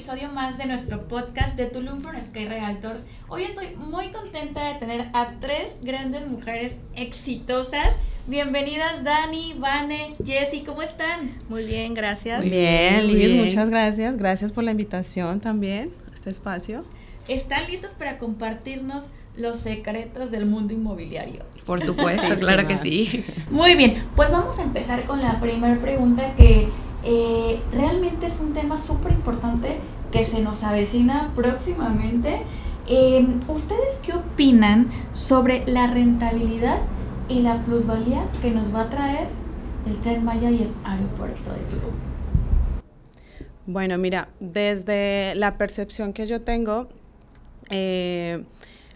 episodio más de nuestro podcast de Tulum from Sky Realtors. Hoy estoy muy contenta de tener a tres grandes mujeres exitosas. Bienvenidas Dani, Vane, Jessy, ¿cómo están? Muy bien, gracias. Muy bien, Luis, muchas gracias. Gracias por la invitación también a este espacio. ¿Están listas para compartirnos los secretos del mundo inmobiliario? Por supuesto, claro que sí. Muy bien, pues vamos a empezar con la primera pregunta que eh, realmente es un tema súper importante que se nos avecina próximamente. Em, ¿Ustedes qué opinan sobre la rentabilidad y la plusvalía que nos va a traer el tren Maya y el aeropuerto de Tulum? Bueno, mira, desde la percepción que yo tengo, eh,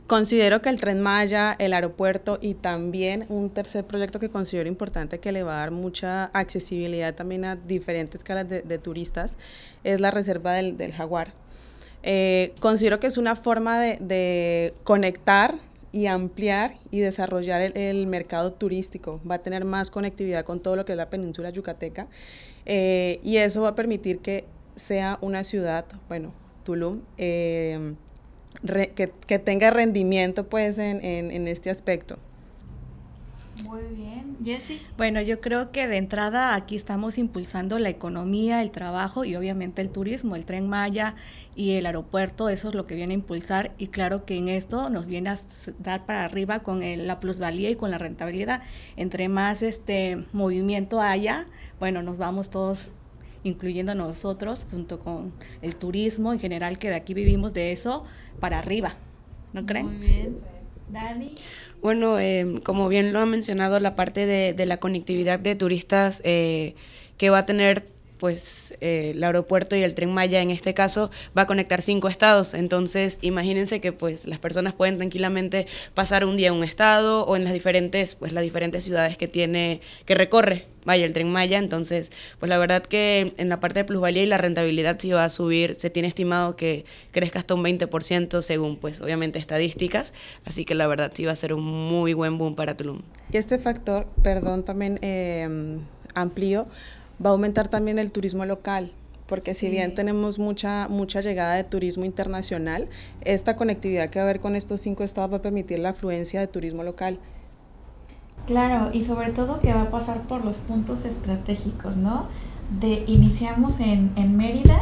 Considero que el tren Maya, el aeropuerto y también un tercer proyecto que considero importante que le va a dar mucha accesibilidad también a diferentes escalas de, turistas es la reserva del, jaguar. Eh, considero que es una forma de, conectar y ampliar y desarrollar el, mercado turístico. Va a tener más conectividad con todo lo que es la península yucateca eh, y eso va a permitir que sea una ciudad, bueno, Tulum, eh, que, tenga rendimiento pues en, en, este aspecto. Muy bien, Jessie. Bueno, yo creo que de entrada aquí estamos impulsando la economía, el trabajo y obviamente el turismo, el tren Maya y el aeropuerto, eso es lo que viene a impulsar y claro que en esto nos viene a dar para arriba con la plusvalía y con la rentabilidad. Entre más este movimiento haya, bueno, nos vamos todos incluyendo nosotros junto con el turismo en general que de aquí vivimos de eso para arriba, ¿no creen? Muy bien. Dani. Bueno, eh, como bien lo ha mencionado, la parte de, de la conectividad de turistas eh, que va a tener pues eh, el aeropuerto y el tren Maya en este caso va a conectar cinco estados. Entonces, imagínense que pues las personas pueden tranquilamente pasar un día en un estado o en las diferentes, pues las diferentes ciudades que tiene, que recorre vaya el tren Maya. Entonces, pues la verdad que en la parte de plusvalía y la rentabilidad sí va a subir, se tiene estimado que crezca hasta un 20% según pues obviamente estadísticas. Así que la verdad sí va a ser un muy buen boom para Tulum. Y este factor, perdón, también eh, amplío va a aumentar también el turismo local, porque si bien tenemos mucha, mucha llegada de turismo internacional, esta conectividad que va a haber con estos cinco estados va a permitir la afluencia de turismo local. Claro, y sobre todo que va a pasar por los puntos estratégicos, ¿no? De, iniciamos en, en Mérida,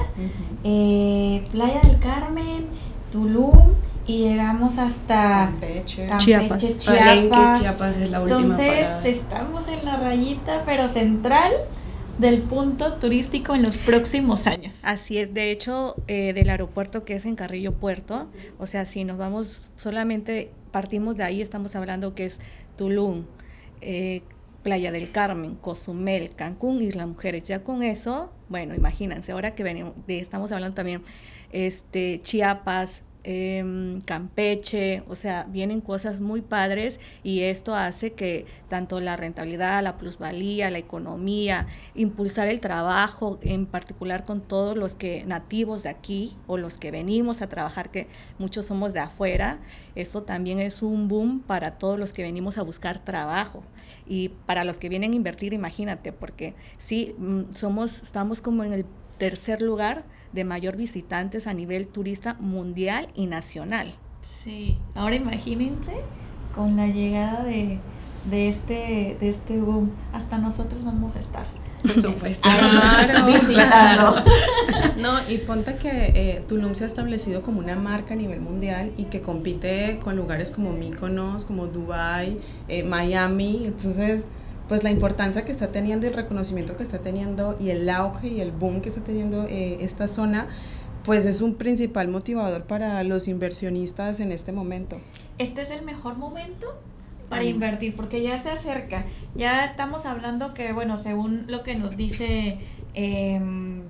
eh, Playa del Carmen, Tulum, y llegamos hasta Campeche, Chiapas. Chiapas. es la última Entonces estamos en la rayita, pero central del punto turístico en los próximos años. Así es, de hecho, eh, del aeropuerto que es en Carrillo Puerto, o sea, si nos vamos solamente, partimos de ahí, estamos hablando que es Tulum, eh, Playa del Carmen, Cozumel, Cancún, Isla Mujeres. Ya con eso, bueno, imagínense, ahora que venimos, estamos hablando también este, Chiapas, Em, Campeche, o sea, vienen cosas muy padres y esto hace que tanto la rentabilidad, la plusvalía, la economía, impulsar el trabajo, en particular con todos los que nativos de aquí o los que venimos a trabajar, que muchos somos de afuera, esto también es un boom para todos los que venimos a buscar trabajo. Y para los que vienen a invertir, imagínate, porque sí, mm, somos, estamos como en el tercer lugar de mayor visitantes a nivel turista mundial y nacional. Sí, ahora imagínense con la llegada de, de, este, de este boom, hasta nosotros vamos a estar. Por supuesto. Claro, No, y ponte que eh, Tulum se ha establecido como una marca a nivel mundial y que compite con lugares como Mykonos, como Dubai, eh, Miami. Entonces, pues la importancia que está teniendo, el reconocimiento que está teniendo y el auge y el boom que está teniendo eh, esta zona, pues es un principal motivador para los inversionistas en este momento. Este es el mejor momento para invertir, porque ya se acerca. Ya estamos hablando que, bueno, según lo que nos dice... Em,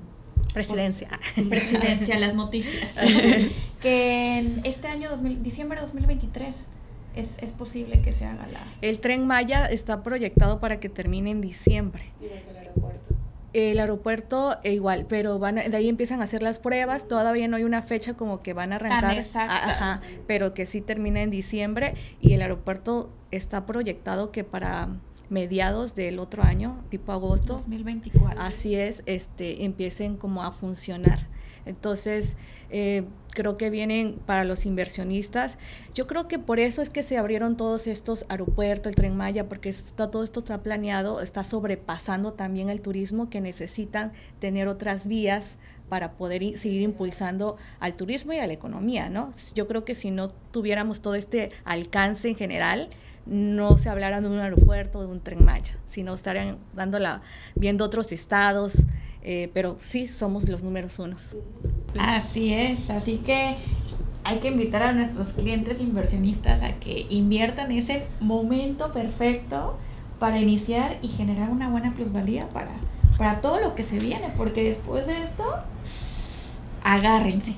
presidencia. Pues, presidencia, las noticias. que en este año, 2000, diciembre de 2023, es, es, posible que se haga la... El tren Maya está proyectado para que termine en diciembre. ¿Y el aeropuerto? El aeropuerto e igual, pero van de ahí empiezan a hacer las pruebas, todavía no hay una fecha como que van a arrancar, ajá, pero que sí termina en diciembre y el aeropuerto está proyectado que para mediados del otro año, tipo agosto, 2024. Así es, este empiecen como a funcionar Entonces, eh, creo que vienen para los inversionistas. Yo creo que por eso es que se abrieron todos estos aeropuertos, el tren Maya, porque está, todo esto está planeado, está sobrepasando también el turismo que necesitan tener otras vías para poder seguir impulsando al turismo y a la economía, ¿no? Yo creo que si no tuviéramos todo este alcance en general, no se hablara de un aeropuerto, de un tren Maya, sino estarían dándola, viendo otros estados, eh, pero sí somos los números unos. Así es, así que hay que invitar a nuestros clientes inversionistas a que inviertan ese momento perfecto para iniciar y generar una buena plusvalía para, para todo lo que se viene, porque después de esto agárrense.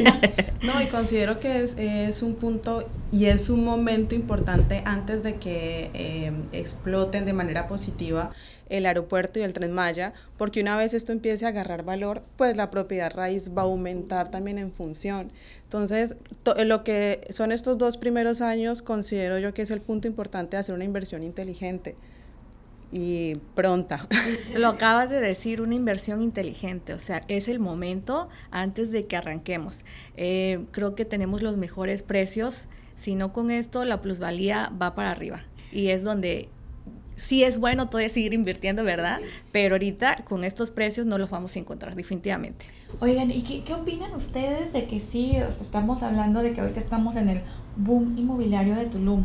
no, y considero que es, un punto y es un momento importante antes de que eh, exploten de manera positiva el aeropuerto y el tren Maya, porque una vez esto empiece a agarrar valor, pues la propiedad raíz va a aumentar también en función. Entonces, lo que son estos dos primeros años, considero yo que es el punto importante de hacer una inversión inteligente y pronta. Lo acabas de decir, una inversión inteligente, o sea, es el momento antes de que arranquemos. Eh, creo que tenemos los mejores precios, si no con esto la plusvalía va para arriba y es donde sí es bueno todavía seguir invirtiendo, ¿verdad? Pero ahorita con estos precios no los vamos a encontrar definitivamente. Oigan, ¿y qué, qué opinan ustedes de que sí, o sea, estamos hablando de que ahorita estamos en el boom inmobiliario de Tulum?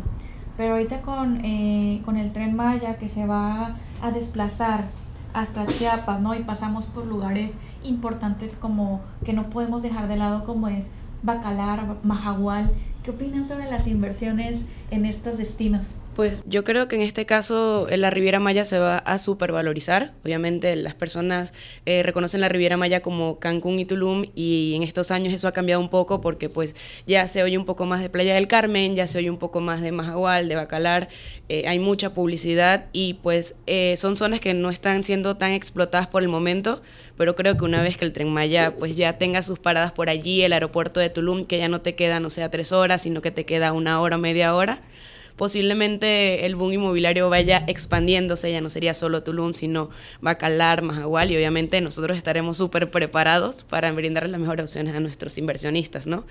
Pero ahorita con, eh, con el tren Maya que se va a desplazar hasta Chiapas, ¿no? Y pasamos por lugares importantes como que no podemos dejar de lado como es Bacalar, Mahahual. ¿Qué opinan sobre las inversiones en estos destinos? Pues yo creo que en este caso eh, la Riviera Maya se va a supervalorizar. Obviamente las personas eh, reconocen la Riviera Maya como Cancún y Tulum y en estos años eso ha cambiado un poco porque pues ya se oye un poco más de Playa del Carmen, ya se oye un poco más de Majagual, de Bacalar, eh, hay mucha publicidad y pues son zonas que no están siendo tan explotadas por el momento, pero creo que una vez que el Tren Maya pues ya tenga sus paradas por allí, el aeropuerto de Tulum, que ya no te queda, no sea, tres horas, sino que te queda una hora, media hora, posiblemente el boom inmobiliario vaya expandiéndose, ya no sería solo Tulum, sino Bacalar, Mahahual, y obviamente nosotros estaremos súper preparados para brindar las mejores opciones a nuestros inversionistas, ¿no?